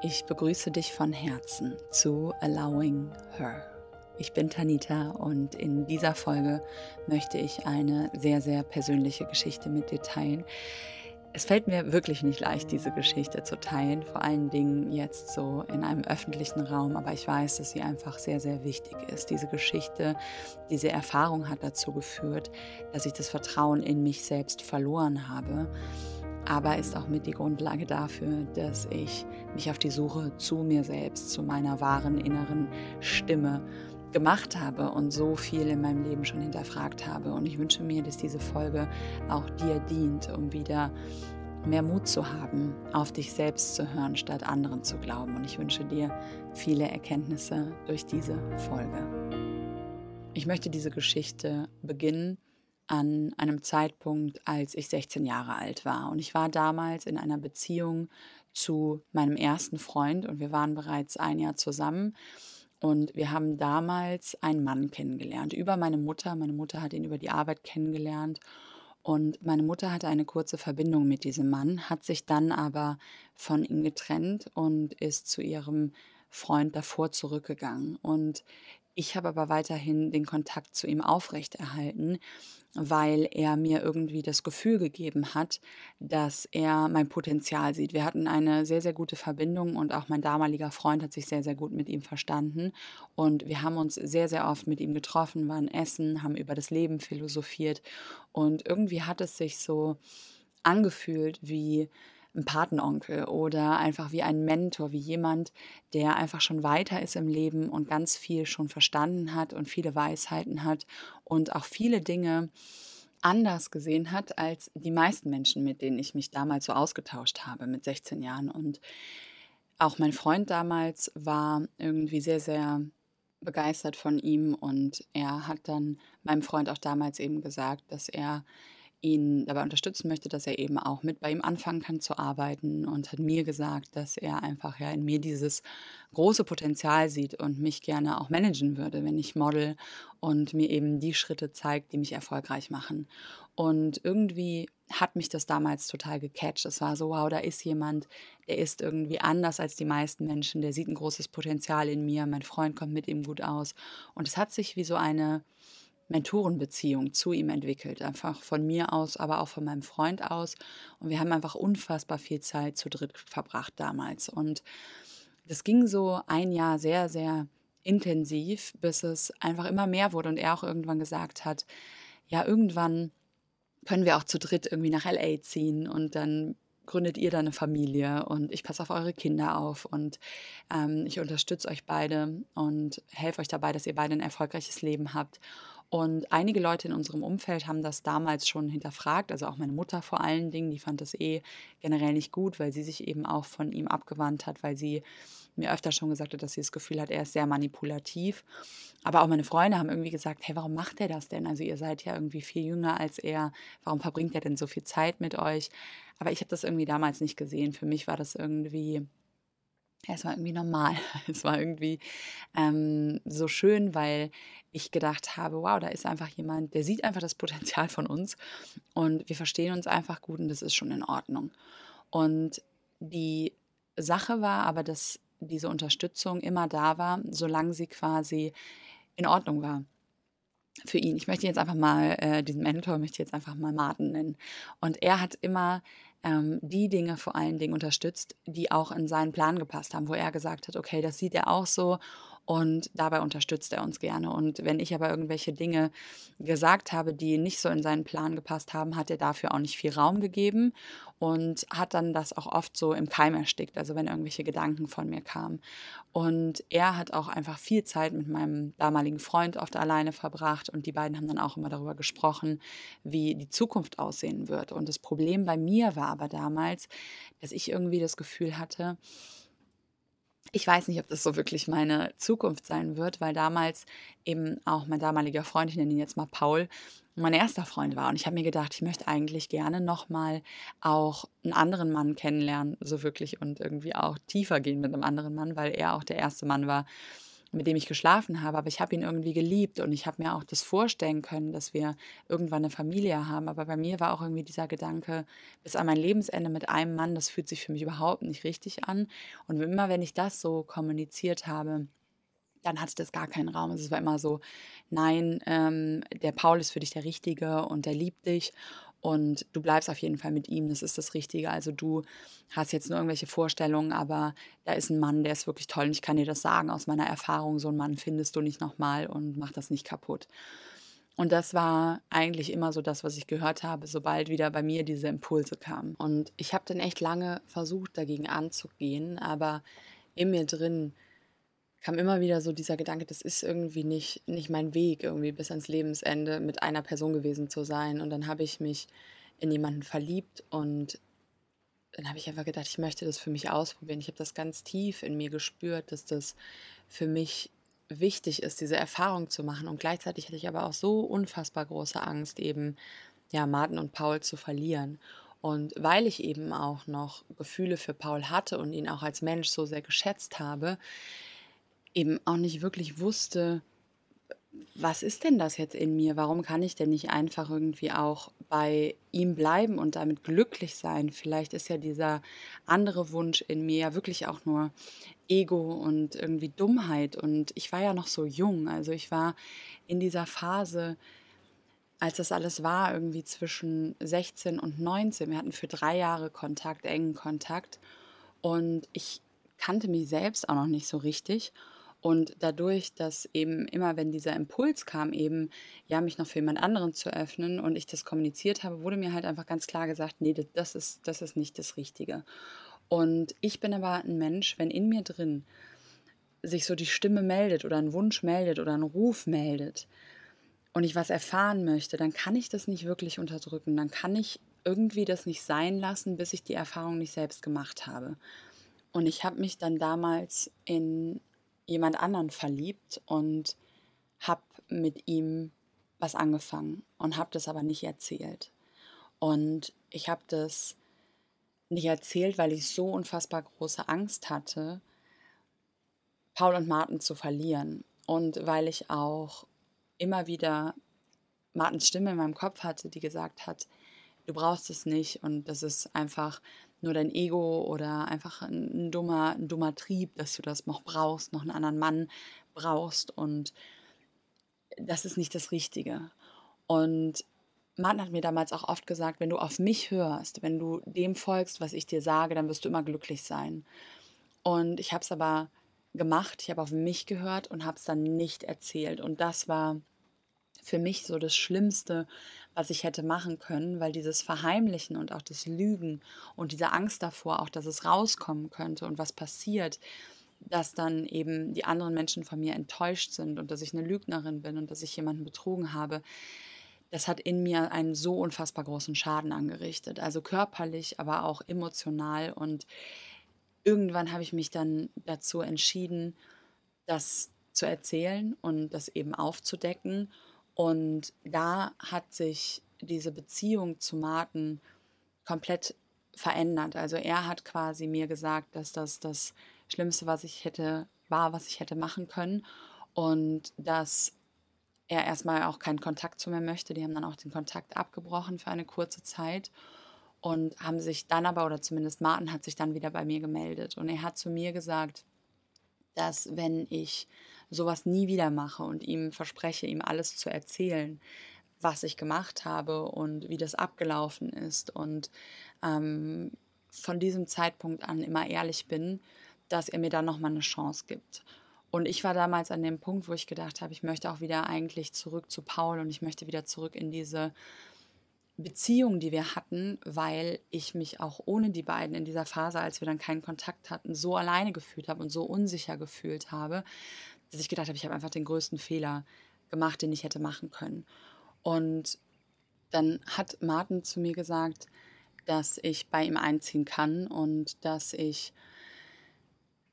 Ich begrüße dich von Herzen zu Allowing Her. Ich bin Tanita und in dieser Folge möchte ich eine sehr, sehr persönliche Geschichte mit dir teilen. Es fällt mir wirklich nicht leicht, diese Geschichte zu teilen, vor allen Dingen jetzt so in einem öffentlichen Raum, aber ich weiß, dass sie einfach sehr, sehr wichtig ist. Diese Geschichte, diese Erfahrung hat dazu geführt, dass ich das Vertrauen in mich selbst verloren habe aber ist auch mit die Grundlage dafür, dass ich mich auf die Suche zu mir selbst, zu meiner wahren inneren Stimme gemacht habe und so viel in meinem Leben schon hinterfragt habe. Und ich wünsche mir, dass diese Folge auch dir dient, um wieder mehr Mut zu haben, auf dich selbst zu hören, statt anderen zu glauben. Und ich wünsche dir viele Erkenntnisse durch diese Folge. Ich möchte diese Geschichte beginnen an einem Zeitpunkt, als ich 16 Jahre alt war. Und ich war damals in einer Beziehung zu meinem ersten Freund und wir waren bereits ein Jahr zusammen. Und wir haben damals einen Mann kennengelernt, über meine Mutter. Meine Mutter hat ihn über die Arbeit kennengelernt. Und meine Mutter hatte eine kurze Verbindung mit diesem Mann, hat sich dann aber von ihm getrennt und ist zu ihrem Freund davor zurückgegangen. Und ich habe aber weiterhin den Kontakt zu ihm aufrechterhalten, weil er mir irgendwie das Gefühl gegeben hat, dass er mein Potenzial sieht. Wir hatten eine sehr, sehr gute Verbindung und auch mein damaliger Freund hat sich sehr, sehr gut mit ihm verstanden. Und wir haben uns sehr, sehr oft mit ihm getroffen, waren essen, haben über das Leben philosophiert. Und irgendwie hat es sich so angefühlt wie ein Patenonkel oder einfach wie ein Mentor, wie jemand, der einfach schon weiter ist im Leben und ganz viel schon verstanden hat und viele Weisheiten hat und auch viele Dinge anders gesehen hat als die meisten Menschen, mit denen ich mich damals so ausgetauscht habe mit 16 Jahren. Und auch mein Freund damals war irgendwie sehr, sehr begeistert von ihm und er hat dann meinem Freund auch damals eben gesagt, dass er ihn dabei unterstützen möchte, dass er eben auch mit bei ihm anfangen kann zu arbeiten und hat mir gesagt, dass er einfach ja in mir dieses große Potenzial sieht und mich gerne auch managen würde, wenn ich model und mir eben die Schritte zeigt, die mich erfolgreich machen. Und irgendwie hat mich das damals total gecatcht. Es war so, wow, da ist jemand, der ist irgendwie anders als die meisten Menschen, der sieht ein großes Potenzial in mir, mein Freund kommt mit ihm gut aus. Und es hat sich wie so eine Mentorenbeziehung zu ihm entwickelt. Einfach von mir aus, aber auch von meinem Freund aus. Und wir haben einfach unfassbar viel Zeit zu dritt verbracht damals. Und das ging so ein Jahr sehr, sehr intensiv, bis es einfach immer mehr wurde und er auch irgendwann gesagt hat, ja, irgendwann können wir auch zu dritt irgendwie nach LA ziehen und dann gründet ihr da eine Familie und ich passe auf eure Kinder auf und ähm, ich unterstütze euch beide und helfe euch dabei, dass ihr beide ein erfolgreiches Leben habt. Und einige Leute in unserem Umfeld haben das damals schon hinterfragt, also auch meine Mutter vor allen Dingen, die fand das eh generell nicht gut, weil sie sich eben auch von ihm abgewandt hat, weil sie mir öfter schon gesagt hat, dass sie das Gefühl hat, er ist sehr manipulativ. Aber auch meine Freunde haben irgendwie gesagt, hey, warum macht er das denn? Also ihr seid ja irgendwie viel jünger als er, warum verbringt er denn so viel Zeit mit euch? Aber ich habe das irgendwie damals nicht gesehen. Für mich war das irgendwie es war irgendwie normal. Es war irgendwie ähm, so schön, weil ich gedacht habe, wow, da ist einfach jemand, der sieht einfach das Potenzial von uns und wir verstehen uns einfach gut und das ist schon in Ordnung. Und die Sache war aber, dass diese Unterstützung immer da war, solange sie quasi in Ordnung war für ihn. Ich möchte jetzt einfach mal, äh, diesen Mentor möchte ich jetzt einfach mal Martin nennen. Und er hat immer ähm, die Dinge vor allen Dingen unterstützt, die auch in seinen Plan gepasst haben, wo er gesagt hat, okay, das sieht er auch so und dabei unterstützt er uns gerne. Und wenn ich aber irgendwelche Dinge gesagt habe, die nicht so in seinen Plan gepasst haben, hat er dafür auch nicht viel Raum gegeben und hat dann das auch oft so im Keim erstickt, also wenn irgendwelche Gedanken von mir kamen. Und er hat auch einfach viel Zeit mit meinem damaligen Freund oft alleine verbracht und die beiden haben dann auch immer darüber gesprochen, wie die Zukunft aussehen wird. Und das Problem bei mir war aber damals, dass ich irgendwie das Gefühl hatte, ich weiß nicht, ob das so wirklich meine Zukunft sein wird, weil damals eben auch mein damaliger Freund, ich nenne ihn jetzt mal Paul, mein erster Freund war. Und ich habe mir gedacht, ich möchte eigentlich gerne nochmal auch einen anderen Mann kennenlernen, so wirklich und irgendwie auch tiefer gehen mit einem anderen Mann, weil er auch der erste Mann war, mit dem ich geschlafen habe, aber ich habe ihn irgendwie geliebt und ich habe mir auch das vorstellen können, dass wir irgendwann eine Familie haben. Aber bei mir war auch irgendwie dieser Gedanke, bis an mein Lebensende mit einem Mann, das fühlt sich für mich überhaupt nicht richtig an. Und immer wenn ich das so kommuniziert habe, dann hatte das gar keinen Raum. Es war immer so, nein, ähm, der Paul ist für dich der Richtige und der liebt dich und du bleibst auf jeden Fall mit ihm, das ist das Richtige. Also du hast jetzt nur irgendwelche Vorstellungen, aber da ist ein Mann, der ist wirklich toll und ich kann dir das sagen aus meiner Erfahrung, so einen Mann findest du nicht nochmal und mach das nicht kaputt. Und das war eigentlich immer so das, was ich gehört habe, sobald wieder bei mir diese Impulse kamen. Und ich habe dann echt lange versucht, dagegen anzugehen, aber in mir drin kam immer wieder so dieser Gedanke, das ist irgendwie nicht, nicht mein Weg, irgendwie bis ans Lebensende mit einer Person gewesen zu sein. Und dann habe ich mich in jemanden verliebt und dann habe ich einfach gedacht, ich möchte das für mich ausprobieren. Ich habe das ganz tief in mir gespürt, dass das für mich wichtig ist, diese Erfahrung zu machen. Und gleichzeitig hatte ich aber auch so unfassbar große Angst, eben ja, Martin und Paul zu verlieren. Und weil ich eben auch noch Gefühle für Paul hatte und ihn auch als Mensch so sehr geschätzt habe, eben auch nicht wirklich wusste, was ist denn das jetzt in mir? Warum kann ich denn nicht einfach irgendwie auch bei ihm bleiben und damit glücklich sein? Vielleicht ist ja dieser andere Wunsch in mir ja wirklich auch nur Ego und irgendwie Dummheit. Und ich war ja noch so jung. Also ich war in dieser Phase, als das alles war, irgendwie zwischen 16 und 19. Wir hatten für drei Jahre Kontakt, engen Kontakt. Und ich kannte mich selbst auch noch nicht so richtig. Und dadurch, dass eben immer, wenn dieser Impuls kam, eben, ja, mich noch für jemand anderen zu öffnen und ich das kommuniziert habe, wurde mir halt einfach ganz klar gesagt, nee, das ist, das ist nicht das Richtige. Und ich bin aber ein Mensch, wenn in mir drin sich so die Stimme meldet oder ein Wunsch meldet oder ein Ruf meldet und ich was erfahren möchte, dann kann ich das nicht wirklich unterdrücken. Dann kann ich irgendwie das nicht sein lassen, bis ich die Erfahrung nicht selbst gemacht habe. Und ich habe mich dann damals in jemand anderen verliebt und habe mit ihm was angefangen und habe das aber nicht erzählt. Und ich habe das nicht erzählt, weil ich so unfassbar große Angst hatte, Paul und Martin zu verlieren. Und weil ich auch immer wieder Martins Stimme in meinem Kopf hatte, die gesagt hat, du brauchst es nicht und das ist einfach nur dein Ego oder einfach ein, dummer, ein dummer Trieb, dass du das noch brauchst, noch einen anderen Mann brauchst und das ist nicht das Richtige. Und Martin hat mir damals auch oft gesagt, wenn du auf mich hörst, wenn du dem folgst, was ich dir sage, dann wirst du immer glücklich sein. Und ich habe es aber gemacht, ich habe auf mich gehört und habe es dann nicht erzählt. Und das war für mich so das Schlimmste, was ich hätte machen können, weil dieses Verheimlichen und auch das Lügen und diese Angst davor, auch dass es rauskommen könnte und was passiert, dass dann eben die anderen Menschen von mir enttäuscht sind und dass ich eine Lügnerin bin und dass ich jemanden betrogen habe, das hat in mir einen so unfassbar großen Schaden angerichtet. Also körperlich, aber auch emotional. Und irgendwann habe ich mich dann dazu entschieden, das zu erzählen und das eben aufzudecken und da hat sich diese Beziehung zu Martin komplett verändert. Also er hat quasi mir gesagt, dass das das Schlimmste, was ich hätte, war, was ich hätte machen können. Und dass er erstmal auch keinen Kontakt zu mir möchte. Die haben dann auch den Kontakt abgebrochen für eine kurze Zeit und haben sich dann aber, oder zumindest Martin hat sich dann wieder bei mir gemeldet. Und er hat zu mir gesagt, dass wenn ich sowas nie wieder mache und ihm verspreche, ihm alles zu erzählen, was ich gemacht habe und wie das abgelaufen ist und ähm, von diesem Zeitpunkt an immer ehrlich bin, dass er mir dann nochmal eine Chance gibt. Und ich war damals an dem Punkt, wo ich gedacht habe, ich möchte auch wieder eigentlich zurück zu Paul und ich möchte wieder zurück in diese Beziehung, die wir hatten, weil ich mich auch ohne die beiden in dieser Phase, als wir dann keinen Kontakt hatten, so alleine gefühlt habe und so unsicher gefühlt habe, dass ich gedacht habe, ich habe einfach den größten Fehler gemacht, den ich hätte machen können. Und dann hat Martin zu mir gesagt, dass ich bei ihm einziehen kann und dass ich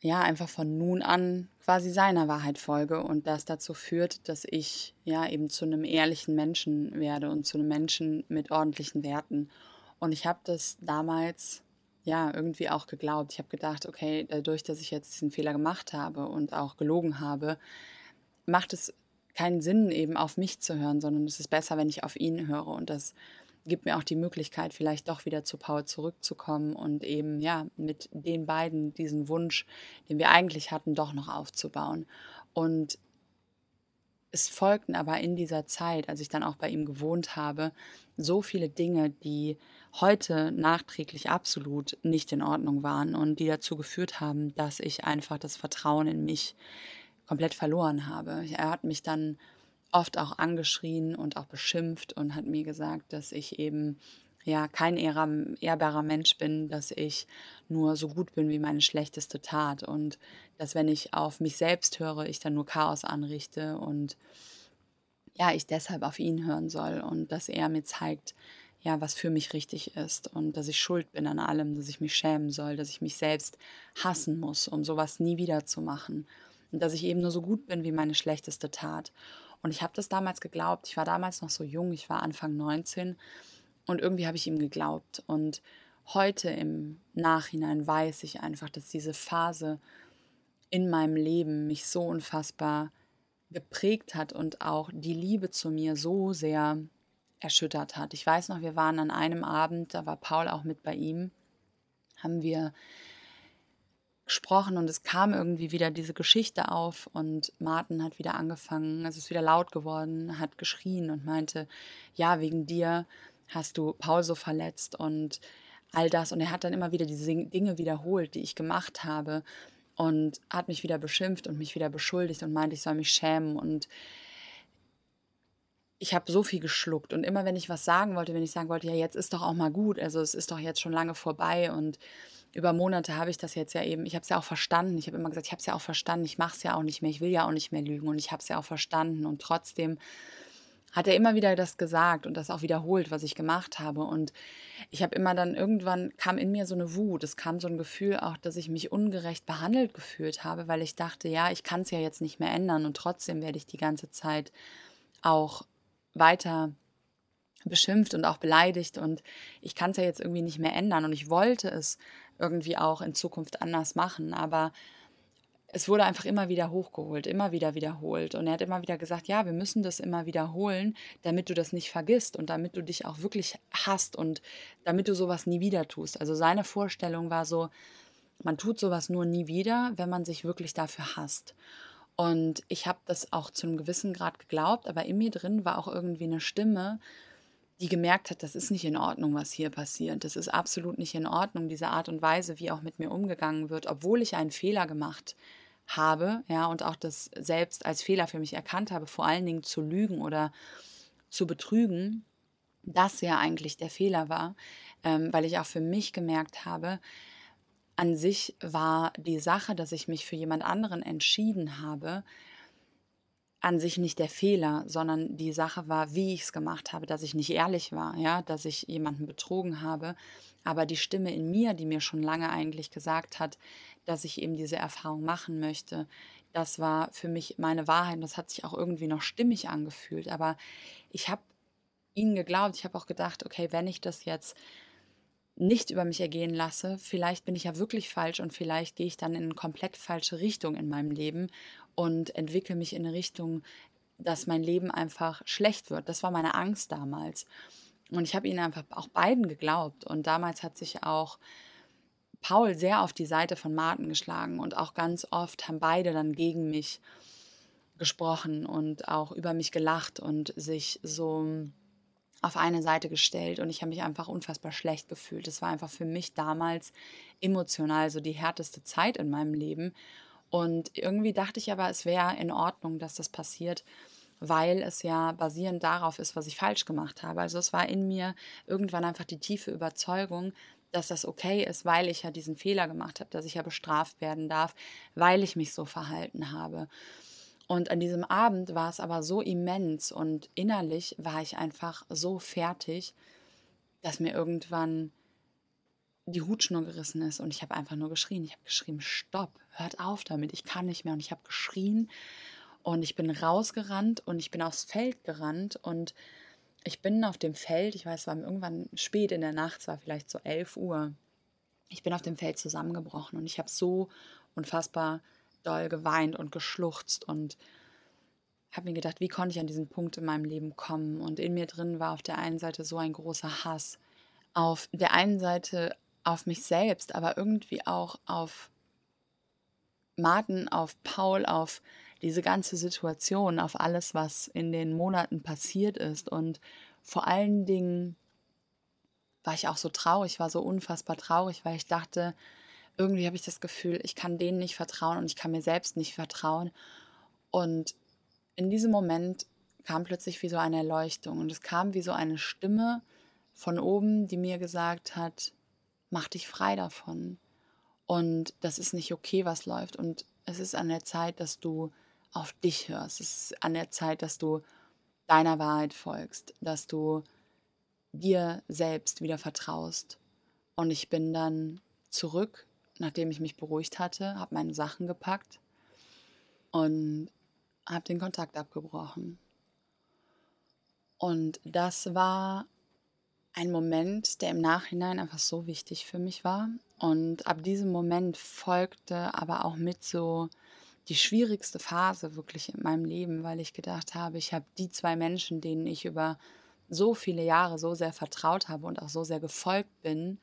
ja einfach von nun an quasi seiner Wahrheit folge und das dazu führt, dass ich ja eben zu einem ehrlichen Menschen werde und zu einem Menschen mit ordentlichen Werten. Und ich habe das damals ja, irgendwie auch geglaubt. Ich habe gedacht, okay, dadurch, dass ich jetzt diesen Fehler gemacht habe und auch gelogen habe, macht es keinen Sinn, eben auf mich zu hören, sondern es ist besser, wenn ich auf ihn höre. Und das gibt mir auch die Möglichkeit, vielleicht doch wieder zu Paul zurückzukommen und eben, ja, mit den beiden diesen Wunsch, den wir eigentlich hatten, doch noch aufzubauen. Und es folgten aber in dieser Zeit, als ich dann auch bei ihm gewohnt habe, so viele Dinge, die heute nachträglich absolut nicht in Ordnung waren und die dazu geführt haben, dass ich einfach das Vertrauen in mich komplett verloren habe. Er hat mich dann oft auch angeschrien und auch beschimpft und hat mir gesagt, dass ich eben ja kein ehrbarer Mensch bin, dass ich nur so gut bin wie meine schlechteste Tat und dass wenn ich auf mich selbst höre, ich dann nur Chaos anrichte und ja, ich deshalb auf ihn hören soll und dass er mir zeigt, ja, was für mich richtig ist und dass ich schuld bin an allem, dass ich mich schämen soll, dass ich mich selbst hassen muss, um sowas nie wieder zu machen und dass ich eben nur so gut bin wie meine schlechteste Tat. Und ich habe das damals geglaubt. Ich war damals noch so jung, ich war Anfang 19 und irgendwie habe ich ihm geglaubt. Und heute im Nachhinein weiß ich einfach, dass diese Phase in meinem Leben mich so unfassbar geprägt hat und auch die Liebe zu mir so sehr erschüttert hat. Ich weiß noch, wir waren an einem Abend, da war Paul auch mit bei ihm, haben wir gesprochen und es kam irgendwie wieder diese Geschichte auf und Martin hat wieder angefangen, es ist wieder laut geworden, hat geschrien und meinte, ja, wegen dir hast du Paul so verletzt und all das. Und er hat dann immer wieder diese Dinge wiederholt, die ich gemacht habe und hat mich wieder beschimpft und mich wieder beschuldigt und meinte, ich soll mich schämen. Und ich habe so viel geschluckt. Und immer wenn ich was sagen wollte, wenn ich sagen wollte, ja, jetzt ist doch auch mal gut, also es ist doch jetzt schon lange vorbei. Und über Monate habe ich das jetzt ja eben, ich habe es ja auch verstanden, ich habe immer gesagt, ich habe es ja auch verstanden, ich mache es ja auch nicht mehr, ich will ja auch nicht mehr lügen. Und ich habe es ja auch verstanden. Und trotzdem hat er immer wieder das gesagt und das auch wiederholt, was ich gemacht habe. Und ich habe immer dann irgendwann kam in mir so eine Wut, es kam so ein Gefühl auch, dass ich mich ungerecht behandelt gefühlt habe, weil ich dachte, ja, ich kann es ja jetzt nicht mehr ändern und trotzdem werde ich die ganze Zeit auch weiter beschimpft und auch beleidigt. Und ich kann es ja jetzt irgendwie nicht mehr ändern. Und ich wollte es irgendwie auch in Zukunft anders machen, aber es wurde einfach immer wieder hochgeholt, immer wieder wiederholt. Und er hat immer wieder gesagt, ja, wir müssen das immer wiederholen, damit du das nicht vergisst und damit du dich auch wirklich hast und damit du sowas nie wieder tust. Also seine Vorstellung war so, man tut sowas nur nie wieder, wenn man sich wirklich dafür hasst. Und ich habe das auch zu einem gewissen Grad geglaubt, aber in mir drin war auch irgendwie eine Stimme, die gemerkt hat, das ist nicht in Ordnung, was hier passiert. Das ist absolut nicht in Ordnung, diese Art und Weise, wie auch mit mir umgegangen wird, obwohl ich einen Fehler gemacht habe habe, ja, und auch das selbst als Fehler für mich erkannt habe, vor allen Dingen zu lügen oder zu betrügen, das ja eigentlich der Fehler war, ähm, weil ich auch für mich gemerkt habe, an sich war die Sache, dass ich mich für jemand anderen entschieden habe, an sich nicht der Fehler, sondern die Sache war, wie ich es gemacht habe, dass ich nicht ehrlich war, ja, dass ich jemanden betrogen habe. Aber die Stimme in mir, die mir schon lange eigentlich gesagt hat, dass ich eben diese Erfahrung machen möchte. Das war für mich meine Wahrheit. Das hat sich auch irgendwie noch stimmig angefühlt. Aber ich habe ihnen geglaubt. Ich habe auch gedacht, okay, wenn ich das jetzt nicht über mich ergehen lasse, vielleicht bin ich ja wirklich falsch und vielleicht gehe ich dann in eine komplett falsche Richtung in meinem Leben und entwickle mich in eine Richtung, dass mein Leben einfach schlecht wird. Das war meine Angst damals. Und ich habe ihnen einfach auch beiden geglaubt. Und damals hat sich auch Paul sehr auf die Seite von Martin geschlagen und auch ganz oft haben beide dann gegen mich gesprochen und auch über mich gelacht und sich so auf eine Seite gestellt und ich habe mich einfach unfassbar schlecht gefühlt. Das war einfach für mich damals emotional so die härteste Zeit in meinem Leben und irgendwie dachte ich aber, es wäre in Ordnung, dass das passiert, weil es ja basierend darauf ist, was ich falsch gemacht habe. Also es war in mir irgendwann einfach die tiefe Überzeugung, dass das okay ist, weil ich ja diesen Fehler gemacht habe, dass ich ja bestraft werden darf, weil ich mich so verhalten habe. Und an diesem Abend war es aber so immens und innerlich war ich einfach so fertig, dass mir irgendwann die Hutschnur gerissen ist und ich habe einfach nur geschrien. Ich habe geschrien, stopp, hört auf damit, ich kann nicht mehr. Und ich habe geschrien und ich bin rausgerannt und ich bin aufs Feld gerannt und ich bin auf dem Feld, ich weiß, es war irgendwann spät in der Nacht, es war vielleicht so 11 Uhr. ich bin auf dem Feld zusammengebrochen und ich habe so unfassbar doll geweint und geschluchzt und habe mir gedacht, wie konnte ich an diesen Punkt in meinem Leben kommen? Und in mir drin war auf der einen Seite so ein großer Hass, auf der einen Seite auf mich selbst, aber irgendwie auch auf Martin, auf Paul, auf diese ganze Situation, auf alles, was in den Monaten passiert ist. Und vor allen Dingen war ich auch so traurig, war so unfassbar traurig, weil ich dachte, irgendwie habe ich das Gefühl, ich kann denen nicht vertrauen und ich kann mir selbst nicht vertrauen. Und in diesem Moment kam plötzlich wie so eine Erleuchtung und es kam wie so eine Stimme von oben, die mir gesagt hat, mach dich frei davon. Und das ist nicht okay, was läuft. Und es ist an der Zeit, dass du auf dich hörst. Es ist an der Zeit, dass du deiner Wahrheit folgst, dass du dir selbst wieder vertraust. Und ich bin dann zurück, nachdem ich mich beruhigt hatte, habe meine Sachen gepackt und habe den Kontakt abgebrochen. Und das war ein Moment, der im Nachhinein einfach so wichtig für mich war. Und ab diesem Moment folgte aber auch mit so die schwierigste Phase wirklich in meinem Leben, weil ich gedacht habe, ich habe die zwei Menschen, denen ich über so viele Jahre so sehr vertraut habe und auch so sehr gefolgt bin,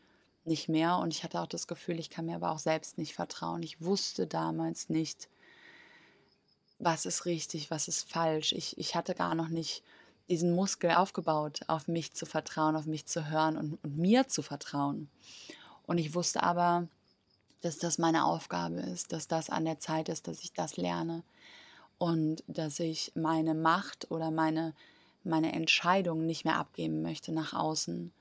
nicht mehr. Und ich hatte auch das Gefühl, ich kann mir aber auch selbst nicht vertrauen. Ich wusste damals nicht, was ist richtig, was ist falsch. Ich, ich hatte gar noch nicht diesen Muskel aufgebaut, auf mich zu vertrauen, auf mich zu hören und, und mir zu vertrauen. Und ich wusste aber, dass das meine Aufgabe ist, dass das an der Zeit ist, dass ich das lerne und dass ich meine Macht oder meine meine Entscheidung nicht mehr abgeben möchte nach außen,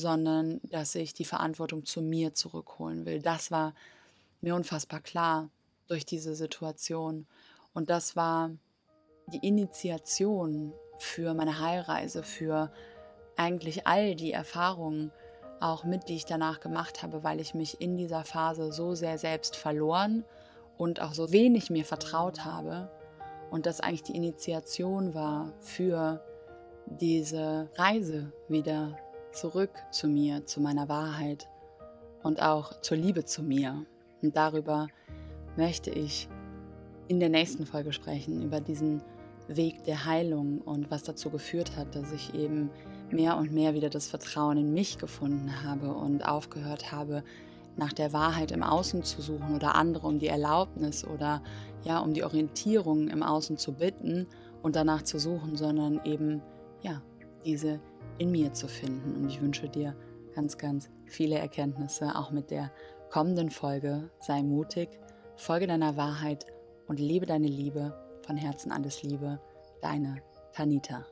sondern dass ich die Verantwortung zu mir zurückholen will. Das war mir unfassbar klar durch diese Situation. Und das war die Initiation für meine Heilreise, für eigentlich all die Erfahrungen, auch mit, die ich danach gemacht habe, weil ich mich in dieser Phase so sehr selbst verloren und auch so wenig mir vertraut habe. Und das eigentlich die Initiation war für diese Reise wieder zurück zu mir, zu meiner Wahrheit und auch zur Liebe zu mir. Und darüber möchte ich in der nächsten Folge sprechen, über diesen Weg der Heilung und was dazu geführt hat, dass ich eben mehr und mehr wieder das Vertrauen in mich gefunden habe und aufgehört habe, nach der Wahrheit im Außen zu suchen oder andere um die Erlaubnis oder ja, um die Orientierung im Außen zu bitten und danach zu suchen, sondern eben ja, diese in mir zu finden. Und ich wünsche dir ganz, ganz viele Erkenntnisse, auch mit der kommenden Folge. Sei mutig, folge deiner Wahrheit und lebe deine Liebe. Von Herzen alles Liebe, deine Tanita.